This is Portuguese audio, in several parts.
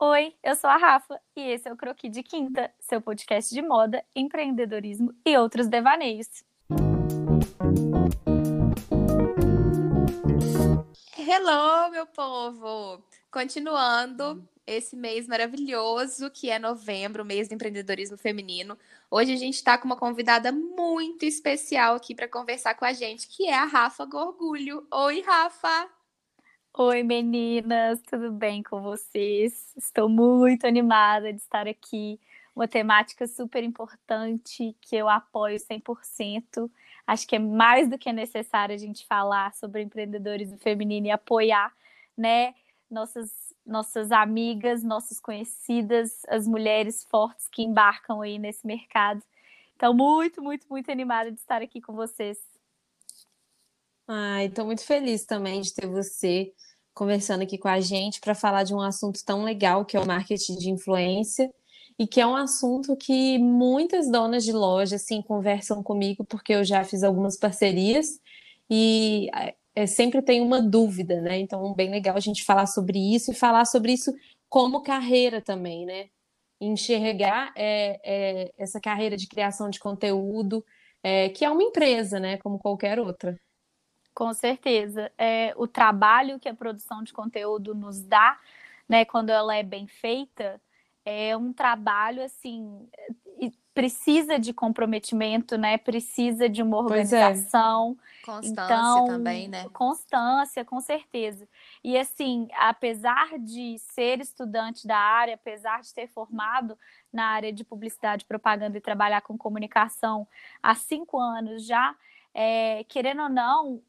Oi, eu sou a Rafa e esse é o Croqui de Quinta, seu podcast de moda, empreendedorismo e outros devaneios. Hello, meu povo! Continuando esse mês maravilhoso que é novembro, mês do empreendedorismo feminino. Hoje a gente está com uma convidada muito especial aqui para conversar com a gente, que é a Rafa Gorgulho. Oi, Rafa! Oi, meninas, tudo bem com vocês? Estou muito animada de estar aqui. Uma temática super importante que eu apoio 100%. Acho que é mais do que necessário a gente falar sobre empreendedorismo feminino e apoiar, né, nossas nossas amigas, nossas conhecidas, as mulheres fortes que embarcam aí nesse mercado. Então, muito, muito, muito animada de estar aqui com vocês. Ai, estou muito feliz também de ter você conversando aqui com a gente para falar de um assunto tão legal que é o marketing de influência e que é um assunto que muitas donas de loja assim conversam comigo porque eu já fiz algumas parcerias e é, sempre tem uma dúvida, né? Então, bem legal a gente falar sobre isso e falar sobre isso como carreira também, né? Enxergar é, é, essa carreira de criação de conteúdo, é, que é uma empresa, né? Como qualquer outra. Com certeza. É, o trabalho que a produção de conteúdo nos dá, né, quando ela é bem feita, é um trabalho assim precisa de comprometimento, né? Precisa de uma é. organização. É. Constância então, também, né? Constância, com certeza. E assim, apesar de ser estudante da área, apesar de ter formado na área de publicidade, propaganda e trabalhar com comunicação há cinco anos já, é, querendo ou não,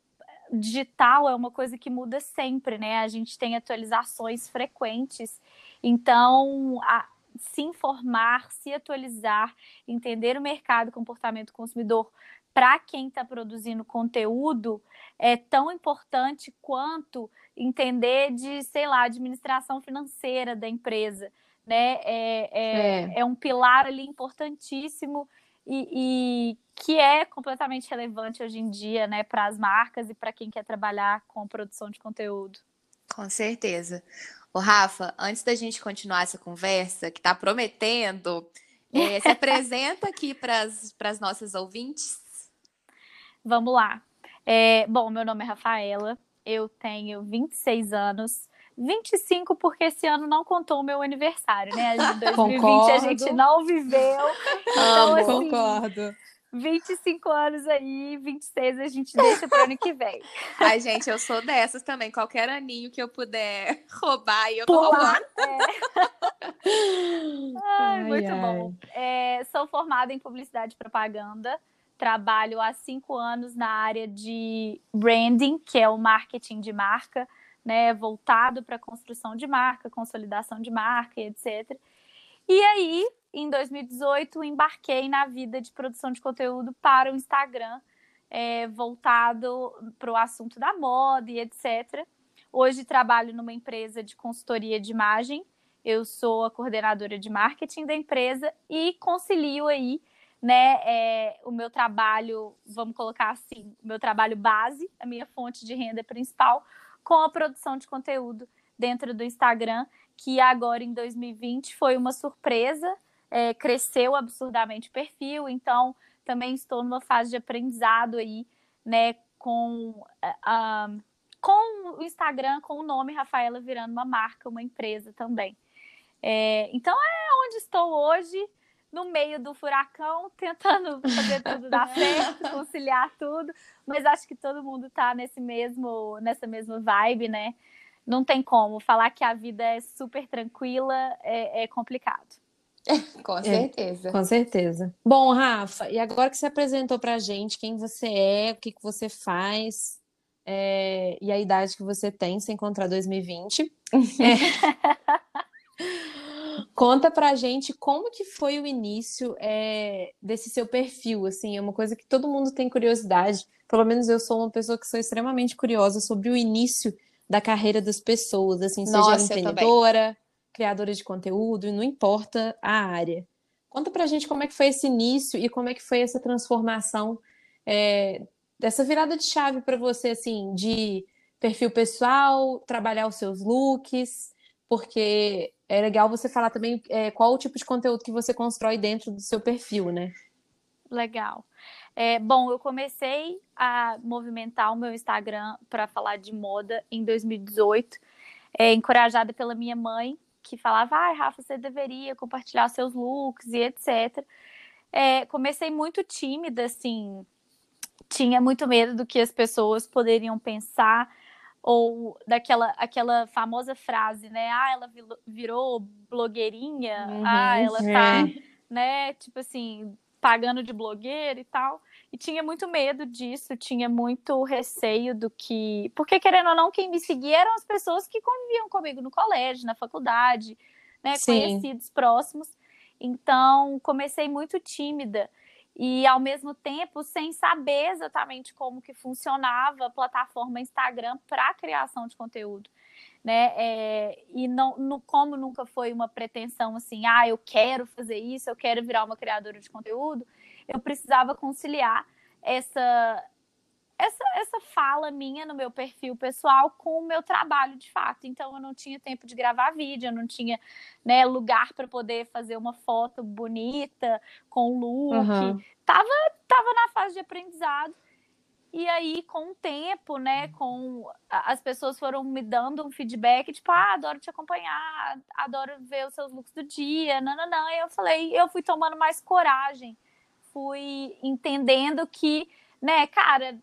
digital é uma coisa que muda sempre, né? A gente tem atualizações frequentes. Então, a, se informar, se atualizar, entender o mercado, comportamento do consumidor para quem está produzindo conteúdo é tão importante quanto entender de, sei lá, administração financeira da empresa. Né? É, é, é. é um pilar ali importantíssimo e, e que é completamente relevante hoje em dia, né, para as marcas e para quem quer trabalhar com produção de conteúdo. Com certeza. O Rafa, antes da gente continuar essa conversa, que está prometendo, é, se apresenta aqui para as nossas ouvintes. Vamos lá. É, bom, meu nome é Rafaela, eu tenho 26 anos, 25 porque esse ano não contou o meu aniversário, né? Em 2020 Concordo. a gente não viveu. Então, assim, Concordo. 25 anos aí, 26 a gente deixa para o ano que vem. Ai, gente, eu sou dessas também. Qualquer aninho que eu puder roubar, eu Pular. roubando. É. ai, ai, muito ai. bom. É, sou formada em publicidade e propaganda. Trabalho há cinco anos na área de branding, que é o marketing de marca né, voltado para construção de marca, consolidação de marca, etc. E aí, em 2018, embarquei na vida de produção de conteúdo para o Instagram, é, voltado para o assunto da moda e etc. Hoje trabalho numa empresa de consultoria de imagem. Eu sou a coordenadora de marketing da empresa e concilio aí né, é, o meu trabalho, vamos colocar assim, o meu trabalho base, a minha fonte de renda principal, com a produção de conteúdo dentro do Instagram, que agora em 2020 foi uma surpresa, é, cresceu absurdamente o perfil, então também estou numa fase de aprendizado aí, né, com, uh, com o Instagram, com o nome Rafaela virando uma marca, uma empresa também. É, então é onde estou hoje, no meio do furacão, tentando fazer tudo dar certo, conciliar tudo, mas acho que todo mundo está nesse mesmo, nessa mesma vibe, né? Não tem como. Falar que a vida é super tranquila é, é complicado. com é, certeza. É, com certeza. Bom, Rafa, e agora que você apresentou pra gente quem você é, o que, que você faz é, e a idade que você tem, sem encontrar 2020. É. Conta pra gente como que foi o início é, desse seu perfil, assim, é uma coisa que todo mundo tem curiosidade, pelo menos eu sou uma pessoa que sou extremamente curiosa sobre o início da carreira das pessoas, assim, Nossa, seja empreendedora, criadora de conteúdo, não importa a área. Conta pra gente como é que foi esse início e como é que foi essa transformação, é, dessa virada de chave para você, assim, de perfil pessoal, trabalhar os seus looks, porque é legal você falar também é, qual o tipo de conteúdo que você constrói dentro do seu perfil, né? Legal. É, bom, eu comecei a movimentar o meu Instagram para falar de moda em 2018, é, encorajada pela minha mãe, que falava: ai, Rafa, você deveria compartilhar seus looks e etc. É, comecei muito tímida, assim, tinha muito medo do que as pessoas poderiam pensar ou daquela aquela famosa frase, né? Ah, ela virou blogueirinha, uhum, ah, ela tá, é. né, tipo assim, pagando de blogueira e tal. E tinha muito medo disso, tinha muito receio do que. Porque, querendo ou não, quem me seguia eram as pessoas que conviviam comigo no colégio, na faculdade, né? Sim. Conhecidos próximos. Então, comecei muito tímida e ao mesmo tempo sem saber exatamente como que funcionava a plataforma Instagram para criação de conteúdo, né? É, e não, no, como nunca foi uma pretensão assim, ah, eu quero fazer isso, eu quero virar uma criadora de conteúdo, eu precisava conciliar essa essa, essa fala minha no meu perfil pessoal com o meu trabalho de fato. Então eu não tinha tempo de gravar vídeo, eu não tinha né, lugar para poder fazer uma foto bonita com look. Uhum. Tava, tava na fase de aprendizado. E aí, com o tempo, né, com as pessoas foram me dando um feedback, tipo, ah, adoro te acompanhar, adoro ver os seus looks do dia, não, não, não. E eu falei, eu fui tomando mais coragem, fui entendendo que, né, cara,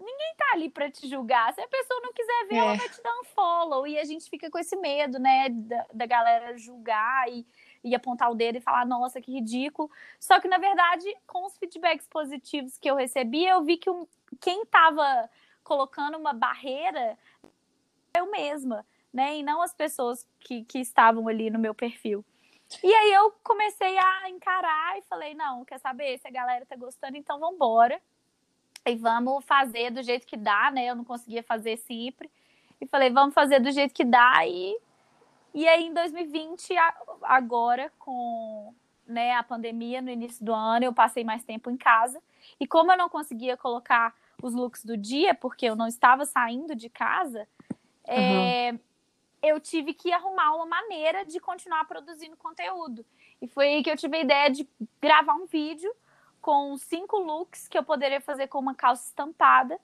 ninguém tá ali para te julgar. Se a pessoa não quiser ver, é. ela vai te dar um follow. E a gente fica com esse medo, né, da, da galera julgar e, e apontar o dedo e falar, nossa, que ridículo. Só que, na verdade, com os feedbacks positivos que eu recebi, eu vi que um, quem tava colocando uma barreira eu mesma, né? E não as pessoas que, que estavam ali no meu perfil. E aí eu comecei a encarar e falei, não, quer saber? Se a galera tá gostando, então vamos embora e vamos fazer do jeito que dá, né? Eu não conseguia fazer sempre. E falei, vamos fazer do jeito que dá. E, e aí, em 2020, agora, com né, a pandemia no início do ano, eu passei mais tempo em casa. E como eu não conseguia colocar os looks do dia, porque eu não estava saindo de casa, uhum. é, eu tive que arrumar uma maneira de continuar produzindo conteúdo. E foi aí que eu tive a ideia de gravar um vídeo com cinco looks que eu poderia fazer com uma calça estampada.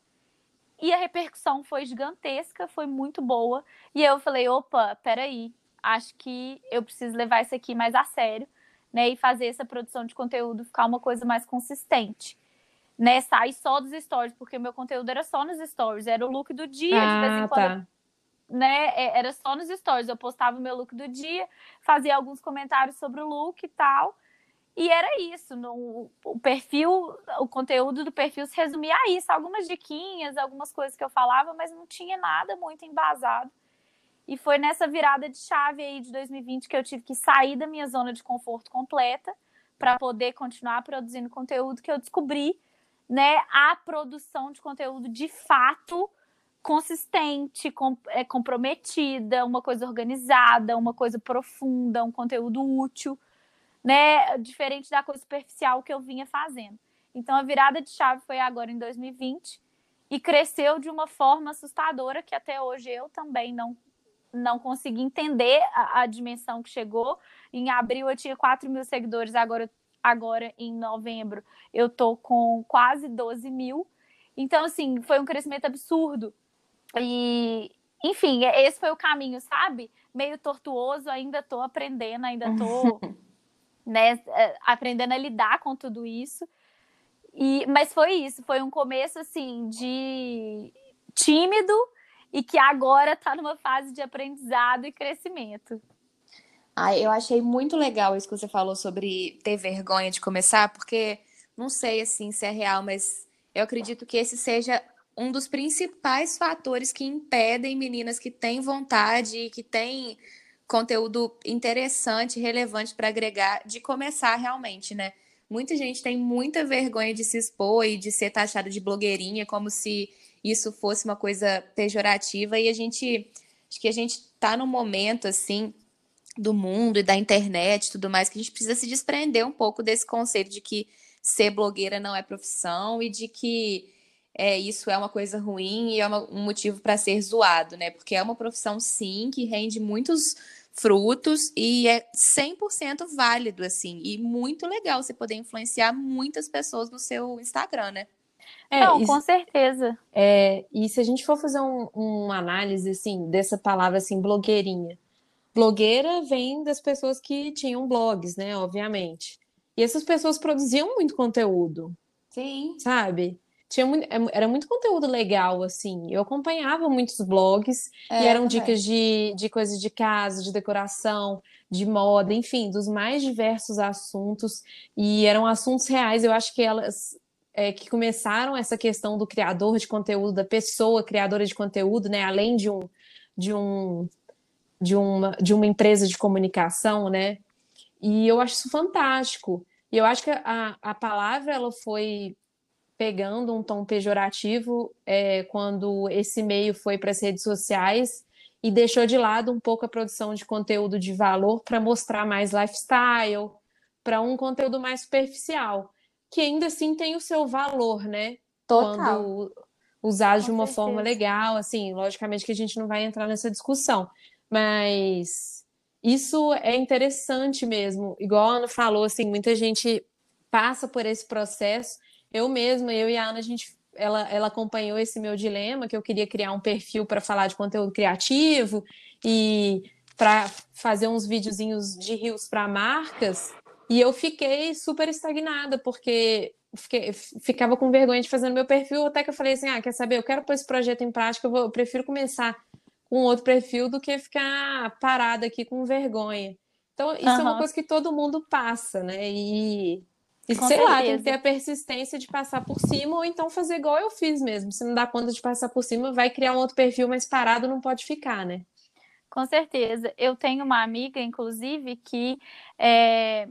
E a repercussão foi gigantesca, foi muito boa. E eu falei, opa, peraí, acho que eu preciso levar isso aqui mais a sério, né? E fazer essa produção de conteúdo ficar uma coisa mais consistente. Né, sai só dos stories, porque o meu conteúdo era só nos stories, era o look do dia, ah, de vez em ah, quando. Tá. Né, é, era só nos stories. Eu postava o meu look do dia, fazia alguns comentários sobre o look e tal. E era isso, no, o perfil, o conteúdo do perfil se resumia a isso, algumas diquinhas, algumas coisas que eu falava, mas não tinha nada muito embasado. E foi nessa virada de chave aí de 2020 que eu tive que sair da minha zona de conforto completa para poder continuar produzindo conteúdo que eu descobri, né, a produção de conteúdo de fato consistente, com, é, comprometida, uma coisa organizada, uma coisa profunda, um conteúdo útil né? Diferente da coisa superficial que eu vinha fazendo. Então a virada de chave foi agora em 2020 e cresceu de uma forma assustadora que até hoje eu também não não consegui entender a, a dimensão que chegou. Em abril eu tinha 4 mil seguidores, agora, agora em novembro eu tô com quase 12 mil. Então, assim, foi um crescimento absurdo. E, enfim, esse foi o caminho, sabe? Meio tortuoso, ainda tô aprendendo, ainda tô né, é, aprendendo a lidar com tudo isso. E, mas foi isso, foi um começo assim de tímido e que agora está numa fase de aprendizado e crescimento. Ah, eu achei muito legal isso que você falou sobre ter vergonha de começar, porque não sei assim se é real, mas eu acredito que esse seja um dos principais fatores que impedem meninas que têm vontade e que têm conteúdo interessante, relevante para agregar, de começar realmente, né? Muita gente tem muita vergonha de se expor e de ser taxada de blogueirinha, como se isso fosse uma coisa pejorativa. E a gente, acho que a gente está num momento assim do mundo e da internet, tudo mais, que a gente precisa se desprender um pouco desse conceito de que ser blogueira não é profissão e de que é, isso é uma coisa ruim e é uma, um motivo para ser zoado, né? Porque é uma profissão, sim, que rende muitos frutos e é 100% válido, assim, e muito legal você poder influenciar muitas pessoas no seu Instagram, né? É, Não, com certeza. É, e se a gente for fazer um, uma análise, assim, dessa palavra, assim, blogueirinha, blogueira vem das pessoas que tinham blogs, né, obviamente. E essas pessoas produziam muito conteúdo. Sim. Sabe? Tinha muito, é, era muito conteúdo legal, assim. Eu acompanhava muitos blogs é, e eram dicas de, de coisas de casa, de decoração, de moda, enfim, dos mais diversos assuntos. E eram assuntos reais. Eu acho que elas é, que começaram essa questão do criador de conteúdo, da pessoa criadora de conteúdo, né? Além de um de um de uma, de uma empresa de comunicação, né? E eu acho isso fantástico. E eu acho que a, a palavra ela foi pegando um tom pejorativo é, quando esse meio foi para as redes sociais e deixou de lado um pouco a produção de conteúdo de valor para mostrar mais lifestyle, para um conteúdo mais superficial, que ainda assim tem o seu valor, né? Total. Quando usado de uma certeza. forma legal, assim, logicamente que a gente não vai entrar nessa discussão, mas isso é interessante mesmo. Igual a Ana falou, assim, muita gente passa por esse processo eu mesma, eu e a Ana, a gente ela, ela acompanhou esse meu dilema, que eu queria criar um perfil para falar de conteúdo criativo e para fazer uns videozinhos de rios para marcas. E eu fiquei super estagnada, porque fiquei, ficava com vergonha de fazer no meu perfil, até que eu falei assim: ah, quer saber, eu quero pôr esse projeto em prática, eu, vou, eu prefiro começar com outro perfil do que ficar parada aqui com vergonha. Então, isso uhum. é uma coisa que todo mundo passa, né? E e Com sei certeza. lá, tem que ter a persistência de passar por cima, ou então fazer igual eu fiz mesmo. Se não dá conta de passar por cima, vai criar um outro perfil, mas parado não pode ficar, né? Com certeza. Eu tenho uma amiga, inclusive, que é,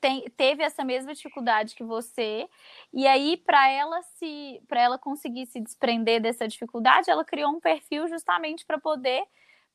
tem, teve essa mesma dificuldade que você, e aí, para ela se para ela conseguir se desprender dessa dificuldade, ela criou um perfil justamente para poder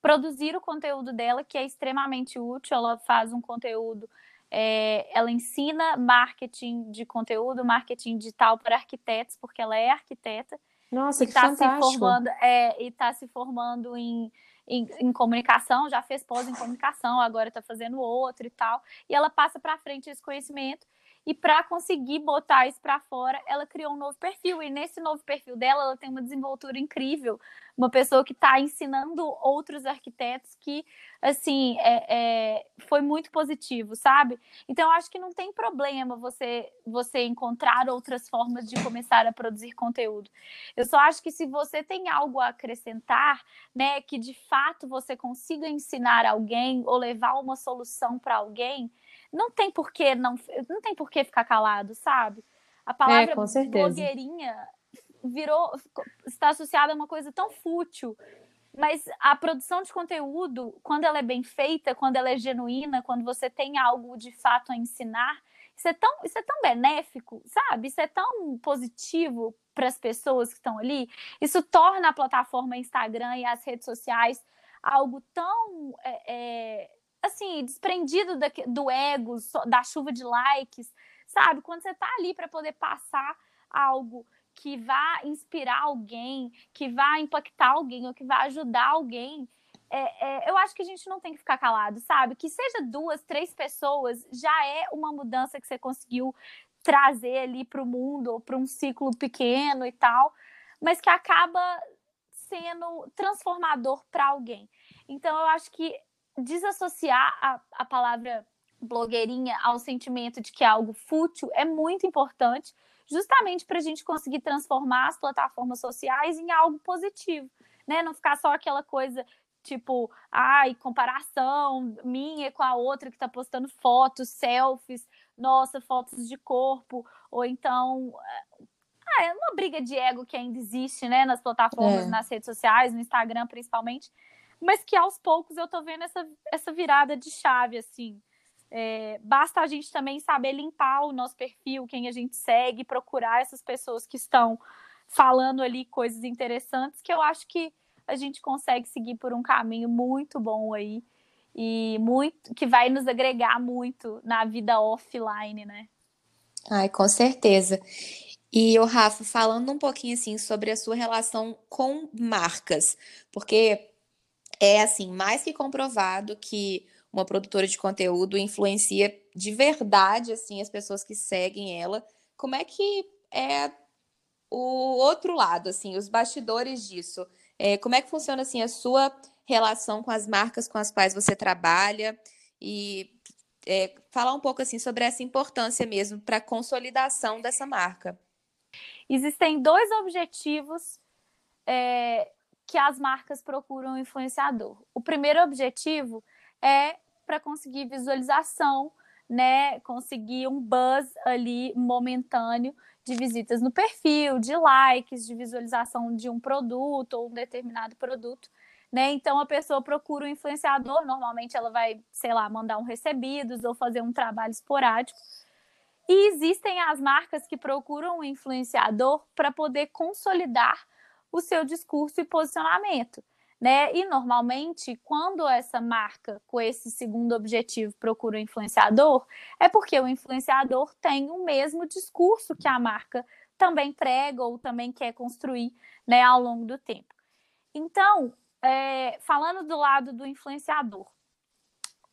produzir o conteúdo dela, que é extremamente útil. Ela faz um conteúdo é, ela ensina marketing de conteúdo, marketing digital para arquitetos, porque ela é arquiteta. Nossa, que tá fantástico. Se formando, é, e está se formando em, em, em, comunicação, já fez pós em comunicação, agora está fazendo outro e tal. E ela passa para frente esse conhecimento e para conseguir botar isso para fora, ela criou um novo perfil. E nesse novo perfil dela, ela tem uma desenvoltura incrível. Uma pessoa que está ensinando outros arquitetos que, assim, é, é, foi muito positivo, sabe? Então, eu acho que não tem problema você, você encontrar outras formas de começar a produzir conteúdo. Eu só acho que se você tem algo a acrescentar, né, que de fato você consiga ensinar alguém ou levar uma solução para alguém, não tem por que não, não tem por que ficar calado, sabe? A palavra é, blogueirinha virou está associada a uma coisa tão fútil. Mas a produção de conteúdo, quando ela é bem feita, quando ela é genuína, quando você tem algo de fato a ensinar, isso é tão, isso é tão benéfico, sabe? Isso é tão positivo para as pessoas que estão ali. Isso torna a plataforma Instagram e as redes sociais algo tão é, é, assim, desprendido da, do ego, da chuva de likes, sabe? Quando você tá ali para poder passar algo que vá inspirar alguém, que vá impactar alguém ou que vá ajudar alguém, é, é, eu acho que a gente não tem que ficar calado, sabe? Que seja duas, três pessoas, já é uma mudança que você conseguiu trazer ali para o mundo ou para um ciclo pequeno e tal, mas que acaba sendo transformador para alguém. Então, eu acho que desassociar a, a palavra blogueirinha ao sentimento de que é algo fútil é muito importante, justamente para a gente conseguir transformar as plataformas sociais em algo positivo, né? Não ficar só aquela coisa tipo, ai, comparação minha com a outra que está postando fotos, selfies, nossa, fotos de corpo, ou então ah, é uma briga de ego que ainda existe, né, nas plataformas, é. nas redes sociais, no Instagram principalmente, mas que aos poucos eu tô vendo essa, essa virada de chave, assim. É, basta a gente também saber limpar o nosso perfil, quem a gente segue, procurar essas pessoas que estão falando ali coisas interessantes, que eu acho que a gente consegue seguir por um caminho muito bom aí e muito que vai nos agregar muito na vida offline, né? Ai, com certeza. E o Rafa, falando um pouquinho assim sobre a sua relação com marcas, porque é assim, mais que comprovado que uma produtora de conteúdo influencia de verdade assim as pessoas que seguem ela. Como é que é o outro lado, assim, os bastidores disso? É, como é que funciona assim a sua relação com as marcas com as quais você trabalha e é, falar um pouco assim sobre essa importância mesmo para a consolidação dessa marca. Existem dois objetivos é, que as marcas procuram influenciador. O primeiro objetivo é para conseguir visualização, né, conseguir um buzz ali momentâneo de visitas no perfil, de likes, de visualização de um produto ou um determinado produto. Né? Então a pessoa procura um influenciador, normalmente ela vai, sei lá, mandar um recebidos ou fazer um trabalho esporádico. E existem as marcas que procuram um influenciador para poder consolidar o seu discurso e posicionamento. Né? E normalmente, quando essa marca com esse segundo objetivo procura um influenciador, é porque o influenciador tem o mesmo discurso que a marca também prega ou também quer construir né, ao longo do tempo. Então, é, falando do lado do influenciador,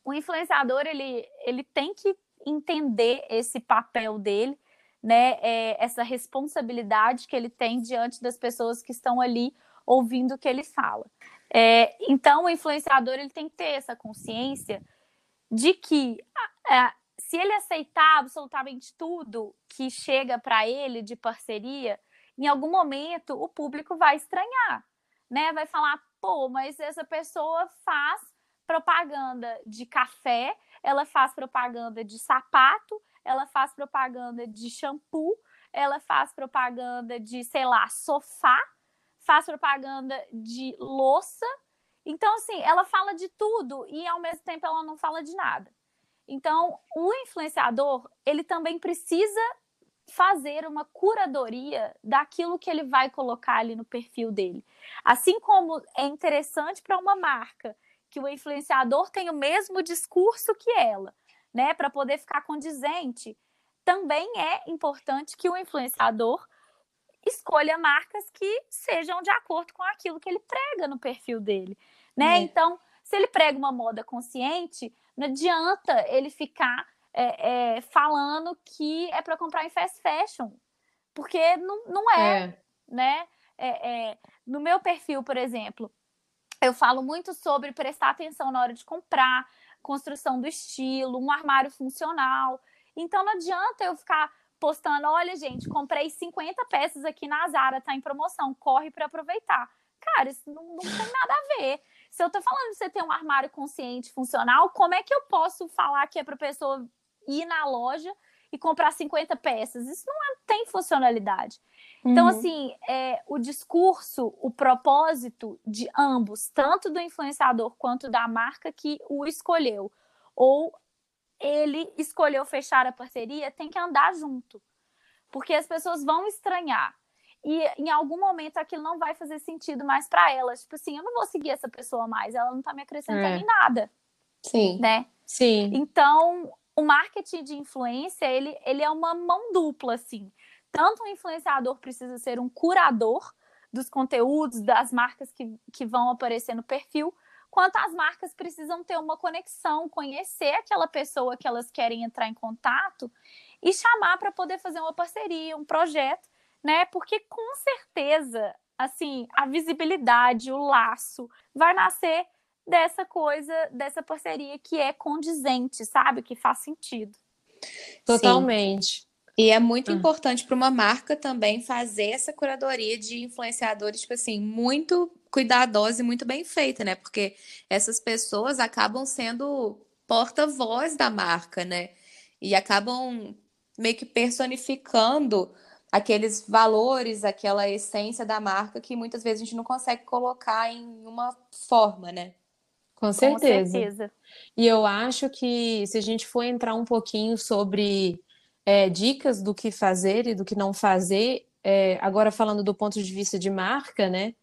o influenciador ele, ele tem que entender esse papel dele, né? É, essa responsabilidade que ele tem diante das pessoas que estão ali ouvindo o que ele fala. É, então, o influenciador ele tem que ter essa consciência de que é, se ele aceitar absolutamente tudo que chega para ele de parceria, em algum momento o público vai estranhar, né? Vai falar, pô, mas essa pessoa faz propaganda de café, ela faz propaganda de sapato, ela faz propaganda de shampoo, ela faz propaganda de, sei lá, sofá, faz propaganda de louça. Então, assim, ela fala de tudo e ao mesmo tempo ela não fala de nada. Então, o influenciador, ele também precisa fazer uma curadoria daquilo que ele vai colocar ali no perfil dele. Assim como é interessante para uma marca que o influenciador tenha o mesmo discurso que ela, né, para poder ficar condizente, também é importante que o influenciador escolha marcas que sejam de acordo com aquilo que ele prega no perfil dele, né? É. Então, se ele prega uma moda consciente, não adianta ele ficar é, é, falando que é para comprar em fast fashion, porque não, não é, é. né? É, é, no meu perfil, por exemplo, eu falo muito sobre prestar atenção na hora de comprar, construção do estilo, um armário funcional. Então não adianta eu ficar postando, olha, gente, comprei 50 peças aqui na Zara, tá em promoção, corre para aproveitar. Cara, isso não, não, tem nada a ver. Se eu tô falando de você ter um armário consciente, funcional, como é que eu posso falar que é para pessoa ir na loja e comprar 50 peças. Isso não é, tem funcionalidade. Então, uhum. assim, é, o discurso, o propósito de ambos, tanto do influenciador quanto da marca que o escolheu, ou ele escolheu fechar a parceria, tem que andar junto. Porque as pessoas vão estranhar. E em algum momento aquilo não vai fazer sentido mais para elas. Tipo assim, eu não vou seguir essa pessoa mais, ela não tá me acrescentando é. em nada. Sim. Né? Sim. Então, o marketing de influência, ele, ele é uma mão dupla, assim. Tanto o influenciador precisa ser um curador dos conteúdos, das marcas que, que vão aparecer no perfil, quanto as marcas precisam ter uma conexão, conhecer aquela pessoa que elas querem entrar em contato e chamar para poder fazer uma parceria, um projeto, né? Porque com certeza, assim, a visibilidade, o laço vai nascer dessa coisa, dessa parceria que é condizente, sabe? Que faz sentido. Totalmente. Sim. E é muito uhum. importante para uma marca também fazer essa curadoria de influenciadores, tipo assim, muito cuidadosa e muito bem feita, né? Porque essas pessoas acabam sendo porta-voz da marca, né? E acabam meio que personificando aqueles valores, aquela essência da marca que muitas vezes a gente não consegue colocar em uma forma, né? Com certeza. Com certeza. E eu acho que se a gente for entrar um pouquinho sobre é, dicas do que fazer e do que não fazer, é, agora falando do ponto de vista de marca, né?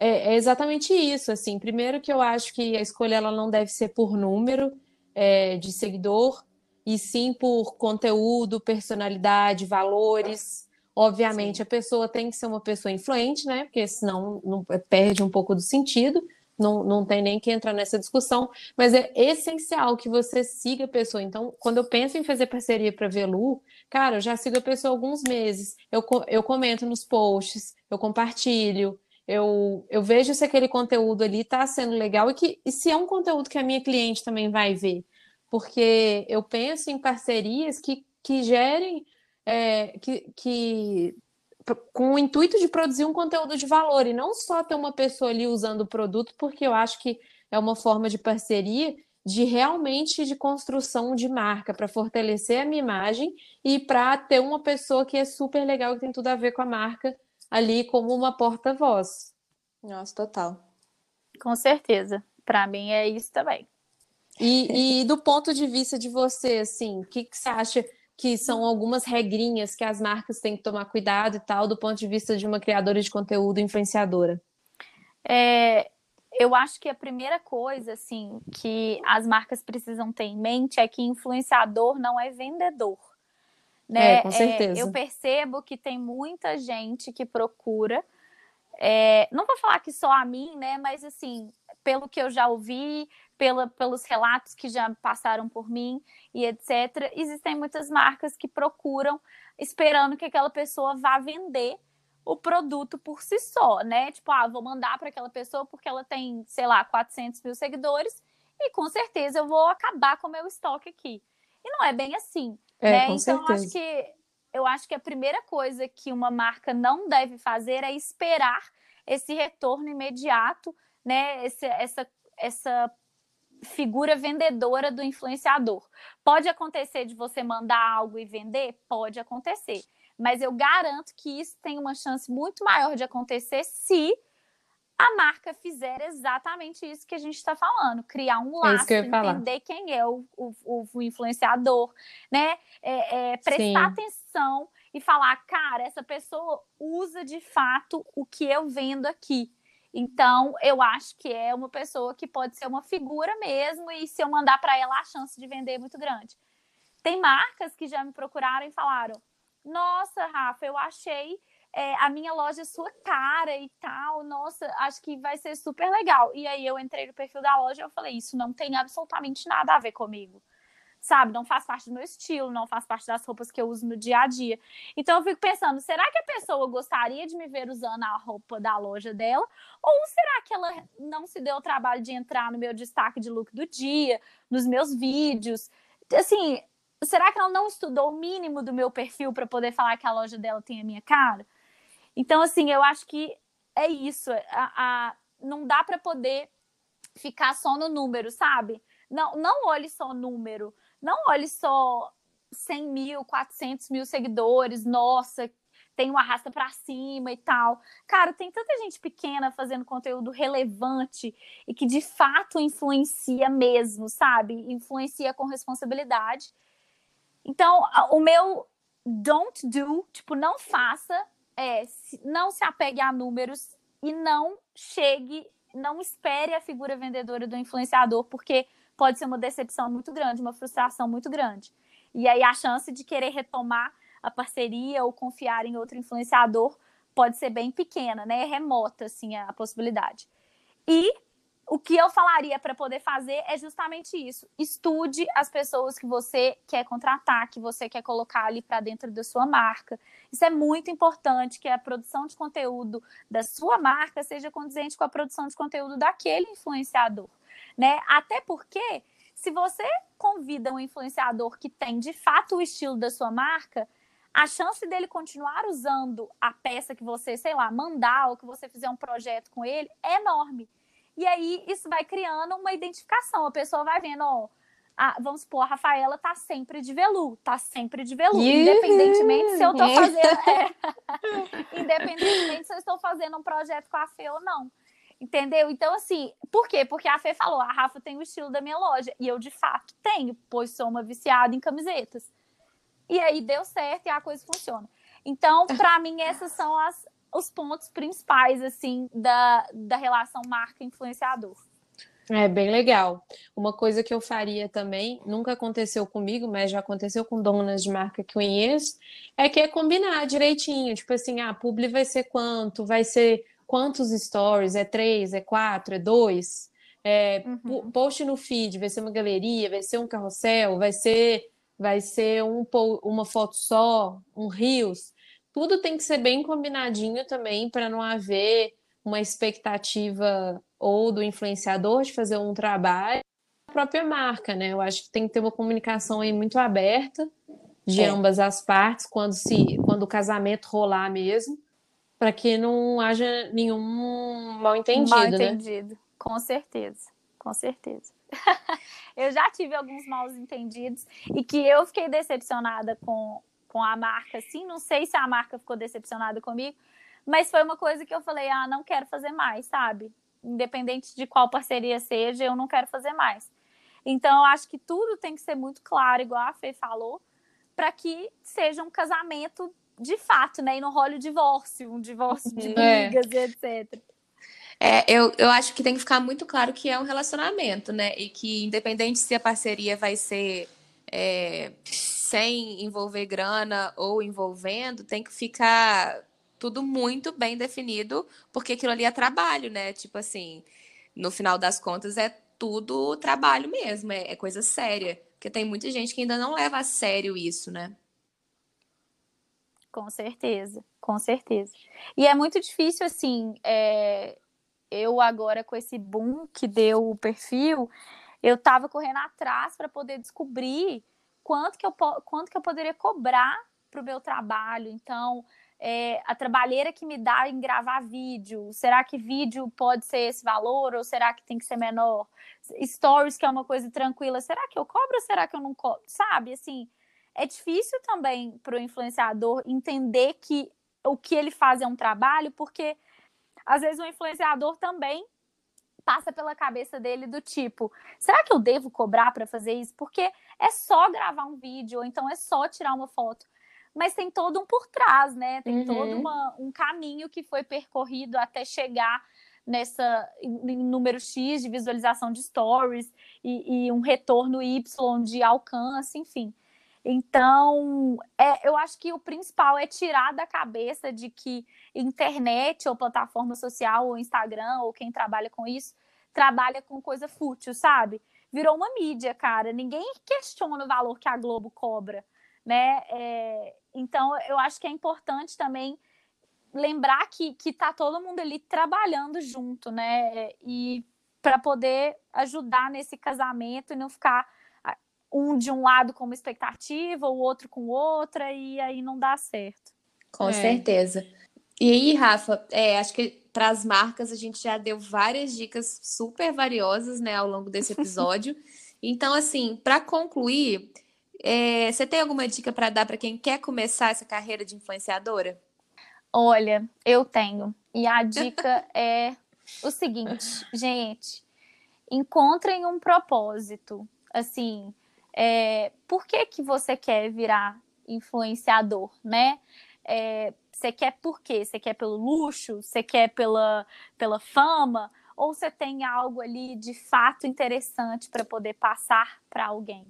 É, é, exatamente isso. Assim, primeiro que eu acho que a escolha ela não deve ser por número é, de seguidor, e sim por conteúdo, personalidade, valores. Obviamente, sim. a pessoa tem que ser uma pessoa influente, né? Porque senão não, perde um pouco do sentido não, não tem nem que entrar nessa discussão, mas é essencial que você siga a pessoa. Então, quando eu penso em fazer parceria para Velu, cara, eu já sigo a pessoa há alguns meses, eu, eu comento nos posts, eu compartilho, eu, eu vejo se aquele conteúdo ali está sendo legal e, que, e se é um conteúdo que a minha cliente também vai ver. Porque eu penso em parcerias que, que gerem, é, que, que com o intuito de produzir um conteúdo de valor e não só ter uma pessoa ali usando o produto, porque eu acho que é uma forma de parceria de realmente de construção de marca para fortalecer a minha imagem e para ter uma pessoa que é super legal que tem tudo a ver com a marca ali como uma porta-voz. Nossa, total. Com certeza. Para mim é isso também. E, e, do ponto de vista de você, assim, o que, que você acha que são algumas regrinhas que as marcas têm que tomar cuidado e tal, do ponto de vista de uma criadora de conteúdo influenciadora? É, eu acho que a primeira coisa, assim, que as marcas precisam ter em mente é que influenciador não é vendedor. Né? É, com certeza. É, eu percebo que tem muita gente que procura. É, não vou falar que só a mim, né? Mas assim, pelo que eu já ouvi, pela, pelos relatos que já passaram por mim e etc. Existem muitas marcas que procuram esperando que aquela pessoa vá vender o produto por si só, né? Tipo, ah, vou mandar para aquela pessoa porque ela tem, sei lá, 400 mil seguidores e com certeza eu vou acabar com o meu estoque aqui. E não é bem assim, é, né? então, certeza. acho que eu acho que a primeira coisa que uma marca não deve fazer é esperar esse retorno imediato, né? Esse, essa, essa figura vendedora do influenciador. Pode acontecer de você mandar algo e vender? Pode acontecer. Mas eu garanto que isso tem uma chance muito maior de acontecer se a marca fizer exatamente isso que a gente está falando, criar um é laço, é entender quem é o, o, o influenciador, né? É, é, prestar Sim. atenção e falar, cara, essa pessoa usa de fato o que eu vendo aqui. Então, eu acho que é uma pessoa que pode ser uma figura mesmo, e se eu mandar para ela, a chance de vender é muito grande. Tem marcas que já me procuraram e falaram: Nossa, Rafa, eu achei é, a minha loja sua cara e tal, nossa, acho que vai ser super legal. E aí eu entrei no perfil da loja e eu falei: Isso não tem absolutamente nada a ver comigo sabe? Não faz parte do meu estilo, não faz parte das roupas que eu uso no dia a dia. Então eu fico pensando, será que a pessoa gostaria de me ver usando a roupa da loja dela? Ou será que ela não se deu o trabalho de entrar no meu destaque de look do dia, nos meus vídeos? Assim, será que ela não estudou o mínimo do meu perfil para poder falar que a loja dela tem a minha cara? Então, assim, eu acho que é isso. A, a não dá para poder ficar só no número, sabe? Não, não olhe só o número. Não olhe só 100 mil, 400 mil seguidores, nossa, tem um arrasta para cima e tal. Cara, tem tanta gente pequena fazendo conteúdo relevante e que de fato influencia mesmo, sabe? Influencia com responsabilidade. Então, o meu don't do, tipo, não faça, é, não se apegue a números e não chegue, não espere a figura vendedora do influenciador, porque pode ser uma decepção muito grande, uma frustração muito grande. E aí a chance de querer retomar a parceria ou confiar em outro influenciador pode ser bem pequena, né? É remota, assim, a possibilidade. E o que eu falaria para poder fazer é justamente isso. Estude as pessoas que você quer contratar, que você quer colocar ali para dentro da sua marca. Isso é muito importante que a produção de conteúdo da sua marca seja condizente com a produção de conteúdo daquele influenciador né? Até porque se você convida um influenciador que tem de fato o estilo da sua marca, a chance dele continuar usando a peça que você, sei lá, mandar ou que você fizer um projeto com ele é enorme. E aí isso vai criando uma identificação. A pessoa vai vendo, ó, a, vamos supor, a Rafaela tá sempre de velu, tá sempre de velu, independentemente se eu tô fazendo, é, independentemente se eu estou fazendo um projeto com a Fê ou não. Entendeu? Então, assim, por quê? Porque a Fê falou, a Rafa tem o estilo da minha loja. E eu, de fato, tenho, pois sou uma viciada em camisetas. E aí deu certo e a coisa funciona. Então, para mim, esses são as, os pontos principais, assim, da, da relação marca-influenciador. É bem legal. Uma coisa que eu faria também, nunca aconteceu comigo, mas já aconteceu com donas de marca que conheço, é que é combinar direitinho. Tipo assim, ah, a publi vai ser quanto? Vai ser quantos stories, é três, é quatro, é dois, é, uhum. post no feed, vai ser uma galeria, vai ser um carrossel, vai ser, vai ser um, uma foto só, um rios. Tudo tem que ser bem combinadinho também para não haver uma expectativa ou do influenciador de fazer um trabalho a própria marca, né? Eu acho que tem que ter uma comunicação aí muito aberta de é. ambas as partes quando se quando o casamento rolar mesmo, para que não haja nenhum mal entendido, mal entendido. Né? Com certeza, com certeza. eu já tive alguns mal entendidos e que eu fiquei decepcionada com, com a marca, assim. Não sei se a marca ficou decepcionada comigo, mas foi uma coisa que eu falei: ah, não quero fazer mais, sabe? Independente de qual parceria seja, eu não quero fazer mais. Então, eu acho que tudo tem que ser muito claro, igual a Fê falou, para que seja um casamento de fato, né? E não role o divórcio, um divórcio de brigas é. etc. É, eu, eu acho que tem que ficar muito claro que é um relacionamento, né? E que, independente se a parceria vai ser é, sem envolver grana ou envolvendo, tem que ficar tudo muito bem definido, porque aquilo ali é trabalho, né? Tipo assim, no final das contas, é tudo trabalho mesmo, é, é coisa séria. Porque tem muita gente que ainda não leva a sério isso, né? Com certeza, com certeza. E é muito difícil, assim, é, eu agora com esse boom que deu o perfil, eu estava correndo atrás para poder descobrir quanto que eu, quanto que eu poderia cobrar para o meu trabalho. Então, é, a trabalheira que me dá em gravar vídeo, será que vídeo pode ser esse valor ou será que tem que ser menor? Stories, que é uma coisa tranquila, será que eu cobro ou será que eu não cobro? Sabe, assim, é difícil também para o influenciador entender que o que ele faz é um trabalho, porque às vezes o influenciador também passa pela cabeça dele do tipo, será que eu devo cobrar para fazer isso? Porque é só gravar um vídeo, ou então é só tirar uma foto. Mas tem todo um por trás, né? Tem uhum. todo uma, um caminho que foi percorrido até chegar nessa em número X de visualização de stories e, e um retorno Y de alcance, enfim. Então, é, eu acho que o principal é tirar da cabeça de que internet ou plataforma social ou Instagram ou quem trabalha com isso trabalha com coisa fútil, sabe? Virou uma mídia, cara. Ninguém questiona o valor que a Globo cobra, né? É, então, eu acho que é importante também lembrar que, que tá todo mundo ali trabalhando junto, né? E para poder ajudar nesse casamento e não ficar um de um lado com uma expectativa, o outro com outra, e aí não dá certo. Com é. certeza. E aí, Rafa, é, acho que para as marcas a gente já deu várias dicas super valiosas né, ao longo desse episódio. então, assim, para concluir, é, você tem alguma dica para dar para quem quer começar essa carreira de influenciadora? Olha, eu tenho. E a dica é o seguinte, gente: encontrem um propósito. Assim, é, por que, que você quer virar influenciador, né? É, você quer por quê? Você quer pelo luxo? Você quer pela, pela fama? Ou você tem algo ali de fato interessante para poder passar para alguém?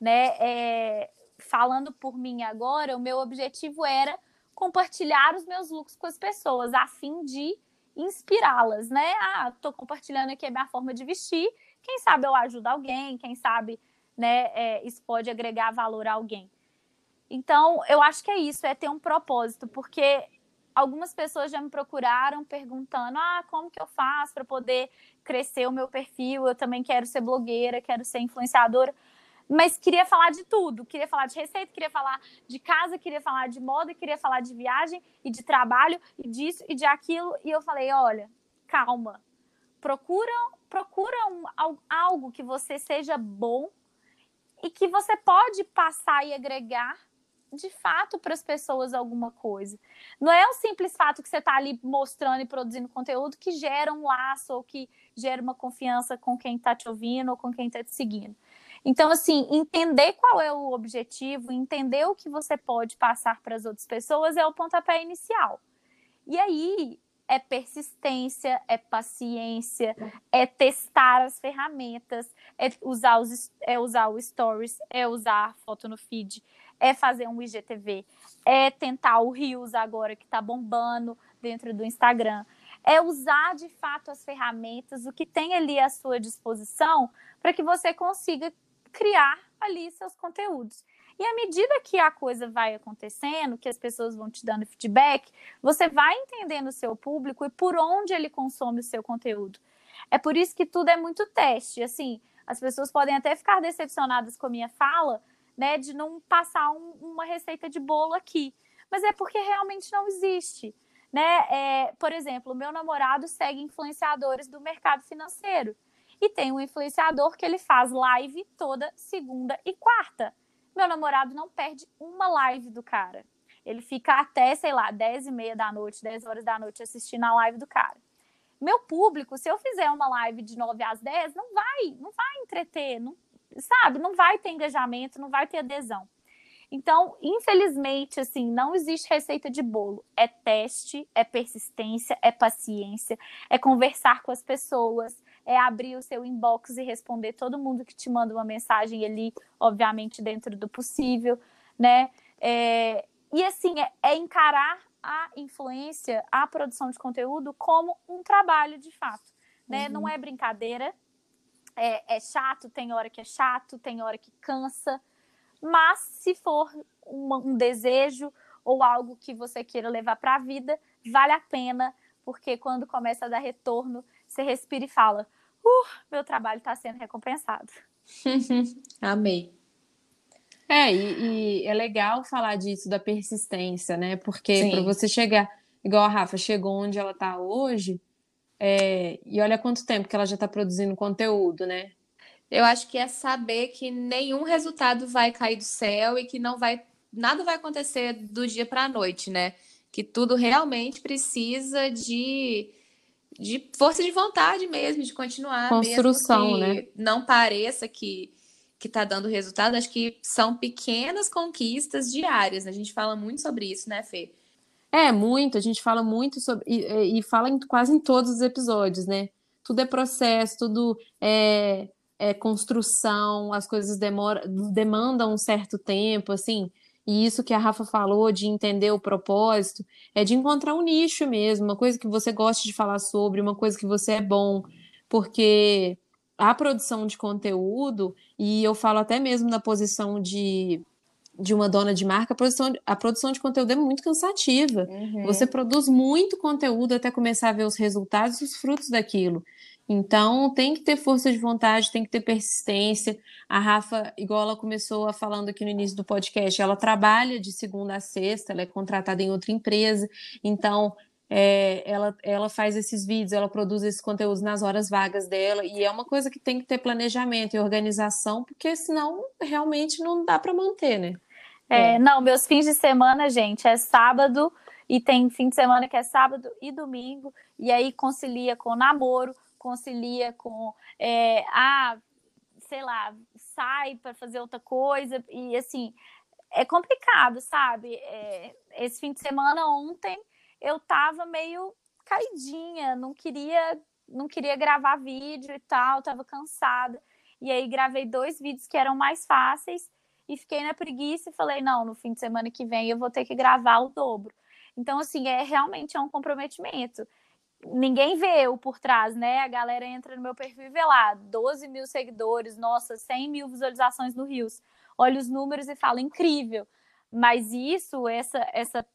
Né? É, falando por mim agora, o meu objetivo era compartilhar os meus looks com as pessoas, a fim de inspirá-las, né? Ah, tô compartilhando aqui a minha forma de vestir. Quem sabe eu ajudo alguém, quem sabe né, é, isso pode agregar valor a alguém. Então, eu acho que é isso, é ter um propósito, porque algumas pessoas já me procuraram perguntando: ah, como que eu faço para poder crescer o meu perfil? Eu também quero ser blogueira, quero ser influenciadora. Mas queria falar de tudo, queria falar de receita, queria falar de casa, queria falar de moda, queria falar de viagem e de trabalho e disso e de aquilo. E eu falei: olha, calma, procura, procura um, algo que você seja bom e que você pode passar e agregar de fato para as pessoas alguma coisa. Não é o simples fato que você está ali mostrando e produzindo conteúdo que gera um laço ou que gera uma confiança com quem está te ouvindo ou com quem está te seguindo. Então, assim, entender qual é o objetivo, entender o que você pode passar para as outras pessoas é o pontapé inicial. E aí, é persistência, é paciência, é testar as ferramentas, é usar, os, é usar o Stories, é usar a foto no feed, é fazer um IGTV, é tentar o Reels agora que está bombando dentro do Instagram, é usar de fato as ferramentas, o que tem ali à sua disposição, para que você consiga criar ali seus conteúdos. E à medida que a coisa vai acontecendo, que as pessoas vão te dando feedback, você vai entendendo o seu público e por onde ele consome o seu conteúdo. É por isso que tudo é muito teste. Assim, as pessoas podem até ficar decepcionadas com a minha fala, né, de não passar um, uma receita de bolo aqui. Mas é porque realmente não existe. Né? É, por exemplo, meu namorado segue influenciadores do mercado financeiro. E tem um influenciador que ele faz live toda segunda e quarta. Meu namorado não perde uma live do cara. Ele fica até, sei lá, 10 e meia da noite, 10 horas da noite assistindo a live do cara. Meu público, se eu fizer uma live de 9 às 10, não vai, não vai entreter, não, sabe? Não vai ter engajamento, não vai ter adesão. Então, infelizmente, assim, não existe receita de bolo. É teste, é persistência, é paciência, é conversar com as pessoas, é abrir o seu inbox e responder todo mundo que te manda uma mensagem ali, obviamente dentro do possível, né? É, e assim, é, é encarar a influência, a produção de conteúdo como um trabalho de fato, né? Uhum. Não é brincadeira, é, é, chato, tem hora que é chato, tem hora que cansa, mas se for uma, um desejo ou algo que você queira levar para a vida, vale a pena, porque quando começa a dar retorno, você respira e fala: uh, meu trabalho está sendo recompensado. Amei. É, e, e, é legal falar disso, da persistência, né? Porque para você chegar, igual a Rafa chegou onde ela está hoje, é, e olha quanto tempo que ela já está produzindo conteúdo, né? Eu acho que é saber que nenhum resultado vai cair do céu e que não vai nada vai acontecer do dia para a noite, né? Que tudo realmente precisa de de força de vontade mesmo, de continuar. Construção, né? Não pareça que que está dando resultado. Acho que são pequenas conquistas diárias. Né? A gente fala muito sobre isso, né, Fê? É, muito. A gente fala muito sobre. E, e fala em, quase em todos os episódios, né? Tudo é processo, tudo é, é construção, as coisas demora, demandam um certo tempo, assim. E isso que a Rafa falou de entender o propósito é de encontrar um nicho mesmo, uma coisa que você goste de falar sobre, uma coisa que você é bom, porque a produção de conteúdo, e eu falo até mesmo na posição de, de uma dona de marca, a produção, a produção de conteúdo é muito cansativa. Uhum. Você produz muito conteúdo até começar a ver os resultados e os frutos daquilo. Então, tem que ter força de vontade, tem que ter persistência. A Rafa, igual ela começou a falando aqui no início do podcast, ela trabalha de segunda a sexta, ela é contratada em outra empresa, então é, ela, ela faz esses vídeos, ela produz esses conteúdos nas horas vagas dela, e é uma coisa que tem que ter planejamento e organização, porque senão realmente não dá para manter, né? É, é, não, meus fins de semana, gente, é sábado, e tem fim de semana que é sábado e domingo, e aí concilia com namoro, concilia com é, ah, sei lá, sai para fazer outra coisa e assim é complicado, sabe? É, esse fim de semana ontem eu tava meio caidinha, não queria não queria gravar vídeo e tal, tava cansada. E aí gravei dois vídeos que eram mais fáceis e fiquei na preguiça e falei, não, no fim de semana que vem eu vou ter que gravar o dobro. Então, assim, é realmente é um comprometimento ninguém vê o por trás, né? A galera entra no meu perfil e vê lá, 12 mil seguidores, nossa, 100 mil visualizações no Rios. Olha os números e fala, incrível. Mas isso, essa, essa,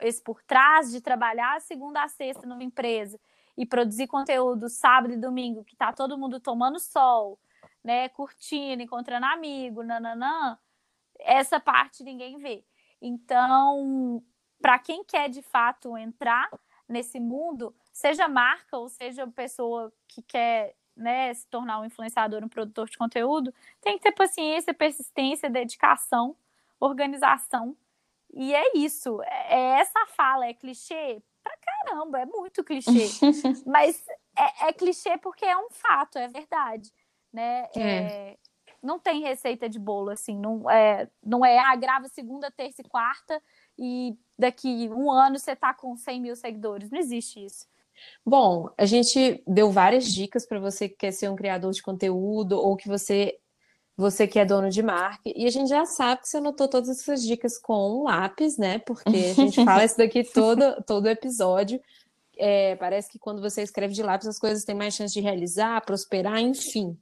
esse por trás de trabalhar segunda a sexta numa empresa e produzir conteúdo sábado e domingo, que tá todo mundo tomando sol, né? Curtindo, encontrando amigo, nananã, essa parte ninguém vê. Então, para quem quer de fato entrar nesse mundo, seja marca ou seja pessoa que quer né, se tornar um influenciador, um produtor de conteúdo, tem que ter paciência, persistência, dedicação, organização. E é isso. É essa fala, é clichê? Pra caramba, é muito clichê. Mas é, é, clichê porque é um fato, é verdade. Né? É. É, não tem receita de bolo, assim. Não é, não é ah, grava segunda, terça e quarta e daqui um ano você tá com 100 mil seguidores. Não existe isso. Bom, a gente deu várias dicas para você que quer ser um criador de conteúdo ou que você você que é dono de marca, e a gente já sabe que você anotou todas essas dicas com um lápis, né? Porque a gente fala isso daqui todo, todo episódio. é, parece que quando você escreve de lápis as coisas têm mais chance de realizar, prosperar, enfim.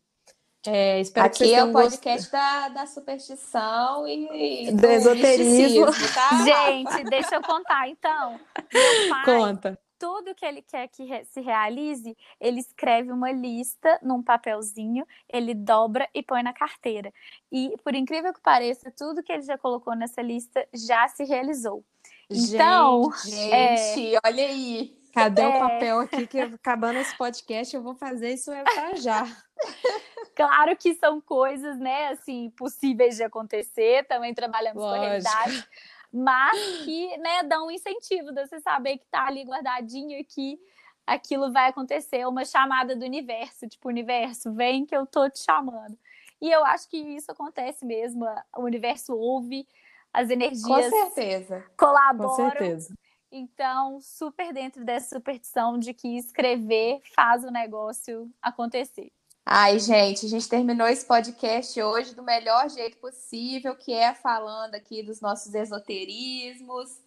É, espero Aqui que é o podcast da, da superstição e do, do esoterismo. Tá? Gente, deixa eu contar então. Meu pai, Conta. Tudo que ele quer que se realize, ele escreve uma lista num papelzinho, ele dobra e põe na carteira. E, por incrível que pareça, tudo que ele já colocou nessa lista já se realizou. Então, gente, é... olha aí. Cadê é... o papel aqui que acabando esse podcast eu vou fazer isso é para já. Claro que são coisas, né, assim, possíveis de acontecer, também trabalhamos Lógico. com a realidade, mas que, né, dão um incentivo de você saber que tá ali guardadinho e que aquilo vai acontecer, uma chamada do universo, tipo, universo, vem que eu tô te chamando. E eu acho que isso acontece mesmo, o universo ouve, as energias com certeza. colaboram. Com certeza. Então, super dentro dessa superstição de que escrever faz o negócio acontecer. Ai, gente, a gente terminou esse podcast hoje do melhor jeito possível, que é falando aqui dos nossos esoterismos.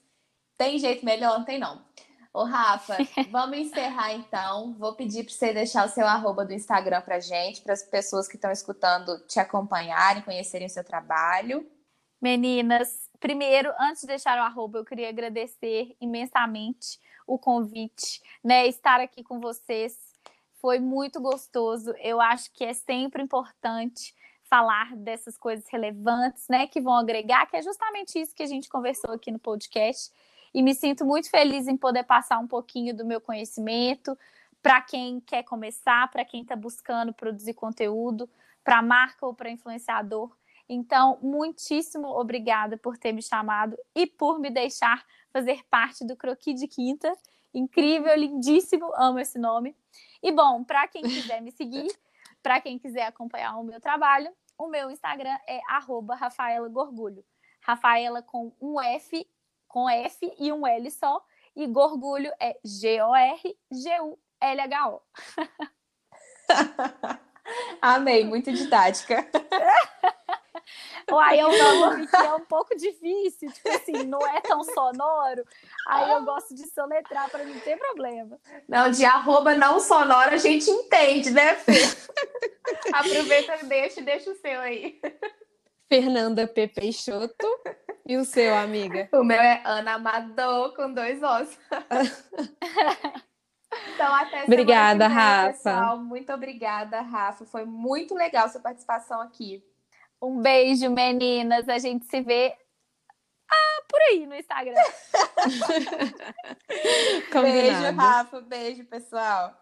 Tem jeito melhor? Não tem, não. Ô, Rafa, vamos encerrar então. Vou pedir para você deixar o seu arroba do Instagram para gente, para as pessoas que estão escutando te acompanharem, conhecerem o seu trabalho. Meninas, primeiro, antes de deixar o arroba, eu queria agradecer imensamente o convite, né? Estar aqui com vocês foi muito gostoso. Eu acho que é sempre importante falar dessas coisas relevantes, né, que vão agregar, que é justamente isso que a gente conversou aqui no podcast. E me sinto muito feliz em poder passar um pouquinho do meu conhecimento para quem quer começar, para quem está buscando produzir conteúdo, para marca ou para influenciador. Então, muitíssimo obrigada por ter me chamado e por me deixar fazer parte do Croqui de Quinta. Incrível, lindíssimo, amo esse nome. E bom, para quem quiser me seguir, para quem quiser acompanhar o meu trabalho, o meu Instagram é Rafaela Gorgulho. Rafaela com um F, com F e um L só. E Gorgulho é G-O-R-G-U-L-H-O. Amei, muito didática. É um nome que é um pouco difícil, tipo assim, não é tão sonoro. Aí eu gosto de soletrar para não ter problema. Não, de arroba não sonoro a gente entende, né, Fê? Aproveita e deixa, deixa o seu aí. Fernanda P. Peixoto. E o seu, amiga? O meu é Ana Amador, com dois ossos. Então, até Obrigada, vem, Rafa. Pessoal. Muito obrigada, Rafa. Foi muito legal sua participação aqui. Um beijo, meninas. A gente se vê ah, por aí no Instagram. beijo, Rafa. Beijo, pessoal.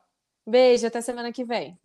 Beijo, até semana que vem.